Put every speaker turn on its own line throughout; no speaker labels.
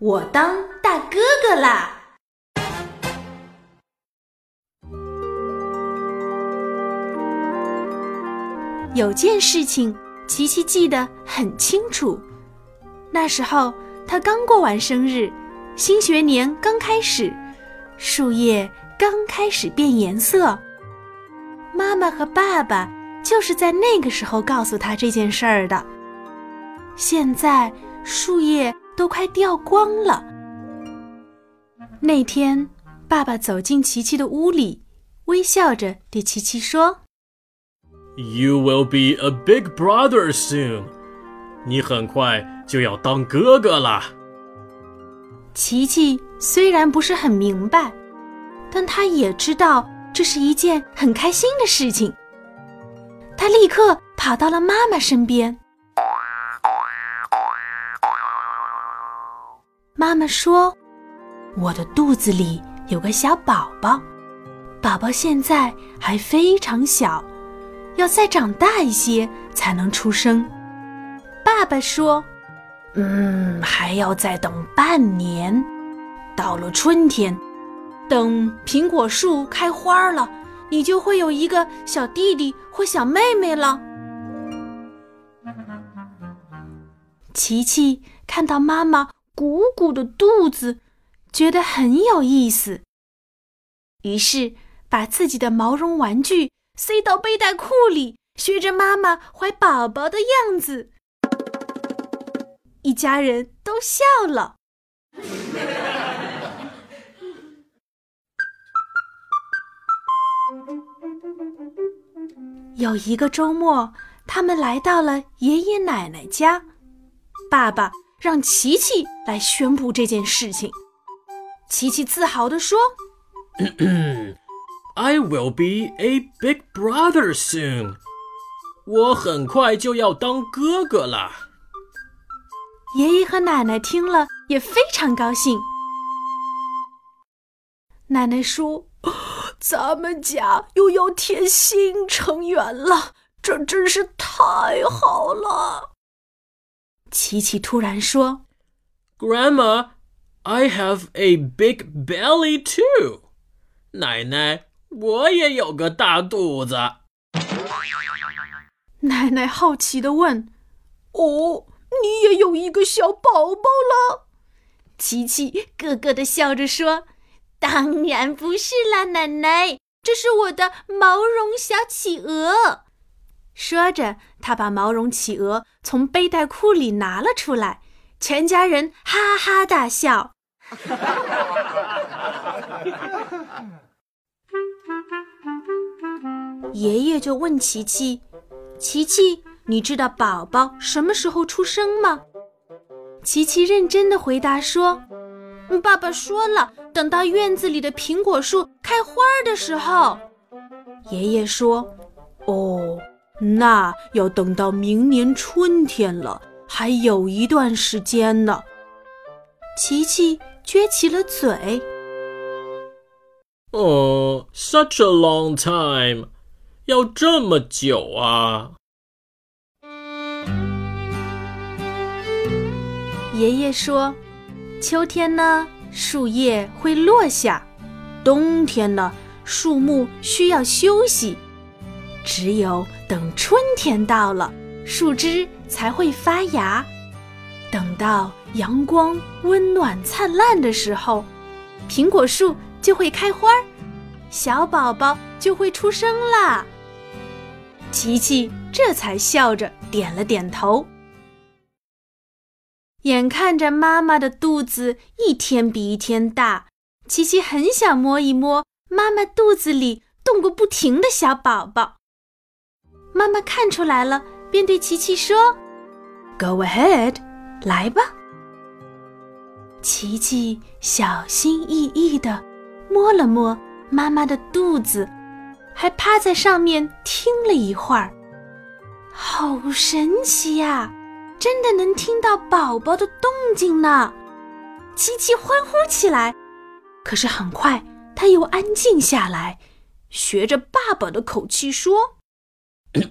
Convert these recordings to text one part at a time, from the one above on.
我当大哥哥啦！有件事情，琪琪记得很清楚。那时候他刚过完生日，新学年刚开始，树叶刚开始变颜色。妈妈和爸爸就是在那个时候告诉他这件事儿的。现在树叶都快掉光了。那天，爸爸走进琪琪的屋里，微笑着对琪琪说。
You will be a big brother soon. 你很快就要当哥哥了。
琪琪虽然不是很明白，但他也知道这是一件很开心的事情。他立刻跑到了妈妈身边。妈妈说：“我的肚子里有个小宝宝，宝宝现在还非常小。”要再长大一些才能出生。爸爸说：“嗯，还要再等半年。到了春天，等苹果树开花了，你就会有一个小弟弟或小妹妹了。”琪琪看到妈妈鼓鼓的肚子，觉得很有意思，于是把自己的毛绒玩具。塞到背带裤里，学着妈妈怀宝宝的样子，一家人都笑了。有一个周末，他们来到了爷爷奶奶家，爸爸让琪琪来宣布这件事情。琪琪自豪地说。
I will be a big brother soon. 我很快就要当哥哥了。
爷爷和奶奶听了也非常高兴。奶奶说：“咱们家又要添新成员了，这真是太好了。”琪琪突然说
：“Grandma, I have a big belly too。”奶奶。我也有个大肚子。
奶奶好奇的问：“哦，你也有一个小宝宝了？”琪琪咯咯的笑着说：“当然不是啦，奶奶，这是我的毛绒小企鹅。”说着，他把毛绒企鹅从背带裤里拿了出来，全家人哈哈大笑。爷爷就问琪琪：“琪琪，你知道宝宝什么时候出生吗？”琪琪认真的回答说：“爸爸说了，等到院子里的苹果树开花的时候。”爷爷说：“哦，那要等到明年春天了，还有一段时间呢。”琪琪撅起了嘴。
哦，such a long time。要这么久啊！
爷爷说：“秋天呢，树叶会落下；冬天呢，树木需要休息。只有等春天到了，树枝才会发芽。等到阳光温暖灿烂的时候，苹果树就会开花，小宝宝就会出生啦。”琪琪这才笑着点了点头。眼看着妈妈的肚子一天比一天大，琪琪很想摸一摸妈妈肚子里动个不停的小宝宝。妈妈看出来了，便对琪琪说：“Go ahead，来吧。”琪琪小心翼翼地摸了摸妈妈的肚子。还趴在上面听了一会儿，好神奇呀！真的能听到宝宝的动静呢！琪琪欢呼起来。可是很快他又安静下来，学着爸爸的口气说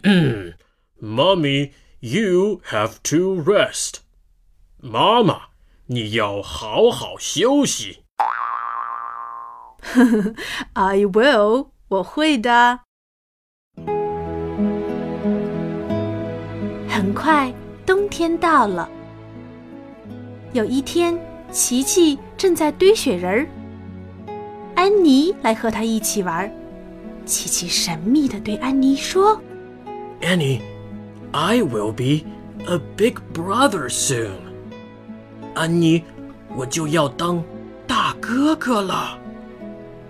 “Mommy, you have to rest。”妈妈，你要好好休息。
呵 呵 I will，我会的。很快，冬天到了。有一天，琪琪正在堆雪人儿，安妮来和他一起玩。琪琪神秘的对安妮说
：“Annie, I will be a big brother soon。”安妮，我就要当大哥哥了。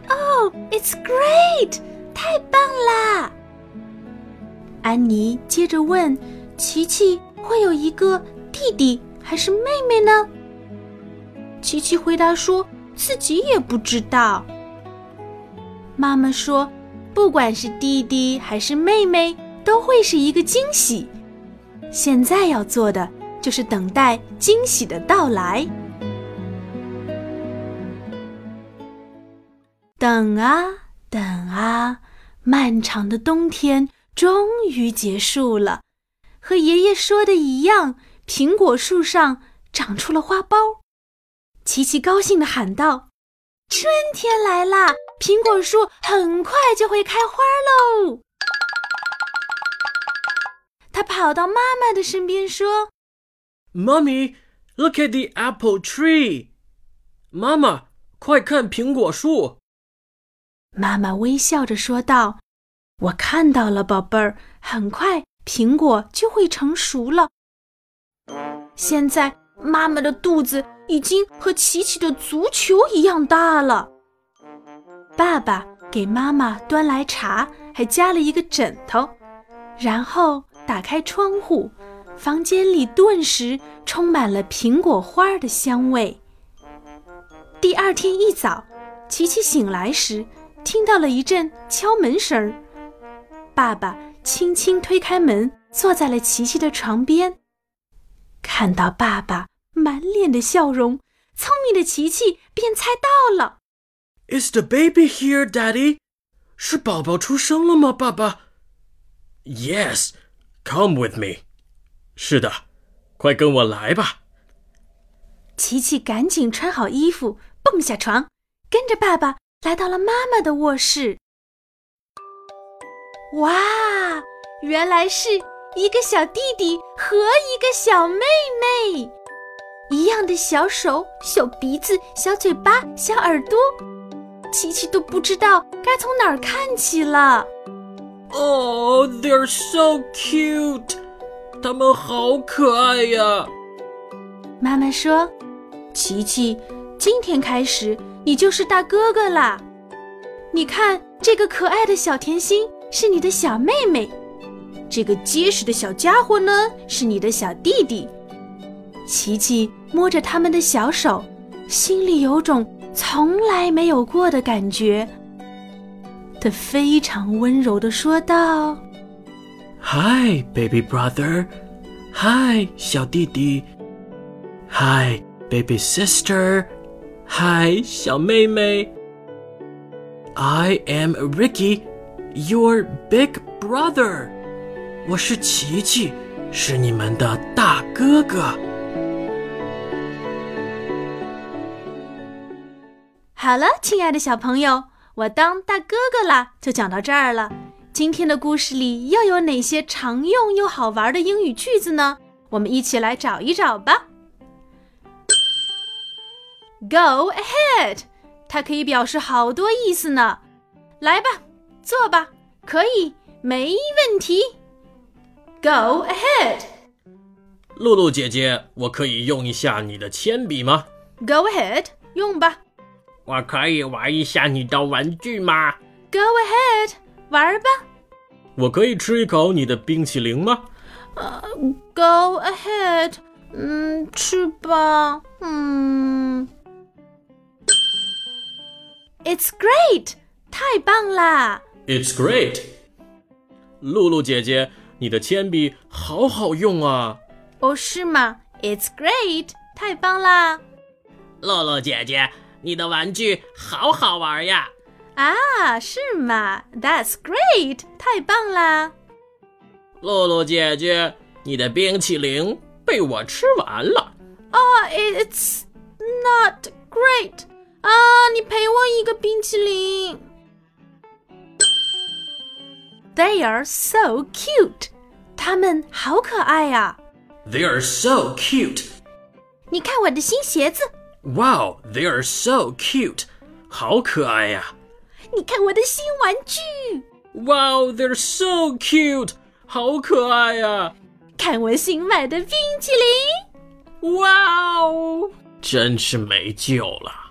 Oh, it's great！太棒啦！安妮接着问：“琪琪会有一个弟弟还是妹妹呢？”琪琪回答说：“自己也不知道。”妈妈说。不管是弟弟还是妹妹，都会是一个惊喜。现在要做的就是等待惊喜的到来。等啊等啊，漫长的冬天终于结束了。和爷爷说的一样，苹果树上长出了花苞。琪琪高兴地喊道：“春天来啦！”苹果树很快就会开花喽。他跑到妈妈的身边说
：“Mommy, look at the apple tree。”妈妈，快看苹果树。
妈妈微笑着说道：“我看到了，宝贝儿，很快苹果就会成熟了。现在妈妈的肚子已经和琪琪的足球一样大了。”爸爸给妈妈端来茶，还加了一个枕头，然后打开窗户，房间里顿时充满了苹果花的香味。第二天一早，琪琪醒来时，听到了一阵敲门声。爸爸轻轻推开门，坐在了琪琪的床边。看到爸爸满脸的笑容，聪明的琪琪便猜到了。
Is the baby here, Daddy？是宝宝出生了吗，爸爸？Yes, come with me。是的，快跟我来吧。
琪琪赶紧穿好衣服，蹦下床，跟着爸爸来到了妈妈的卧室。哇，原来是一个小弟弟和一个小妹妹，一样的小手、小鼻子、小嘴巴、小耳朵。琪琪都不知道该从哪儿看起了。
Oh, they're so cute！他们好可爱呀。
妈妈说：“琪琪，今天开始你就是大哥哥啦。你看，这个可爱的小甜心是你的小妹妹，这个结实的小家伙呢是你的小弟弟。”琪琪摸着他们的小手，心里有种。从来没有过的感觉。他非常温柔的说道
：“Hi, baby brother. Hi, 小弟弟。Hi, baby sister. Hi, 小妹妹。I am Ricky, your big brother. 我是琪琪，是你们的大哥哥。”
好了，亲爱的小朋友，我当大哥哥啦，就讲到这儿了。今天的故事里又有哪些常用又好玩的英语句子呢？我们一起来找一找吧。Go ahead，它可以表示好多意思呢。来吧，做吧，可以，没问题。Go ahead，
露露姐姐，我可以用一下你的铅笔吗
？Go ahead，用吧。
我可以玩一下你的玩具吗
？Go ahead，玩吧。
我可以吃一口你的冰淇淋吗？
呃，Go ahead，嗯，吃吧。嗯，It's great，太棒啦
！It's great，露露姐姐，你的铅笔好好用啊。
哦，是吗？It's great，太棒啦！
露露姐姐。你的玩具好好玩呀！
啊，是吗？That's great，太棒啦！
露露姐姐，你的冰淇淋被我吃完了。
哦，It's not great. 啊，你赔我一个冰淇淋。They are so cute. 他们好可爱呀、
They are so cute.
你看我的新鞋子，
Wow, they are so cute. 好可爱呀、
你看我的新玩具，
Wow, they're so cute. 好可爱呀、
看我新买的冰淇淋。
哇哦，真是没救了。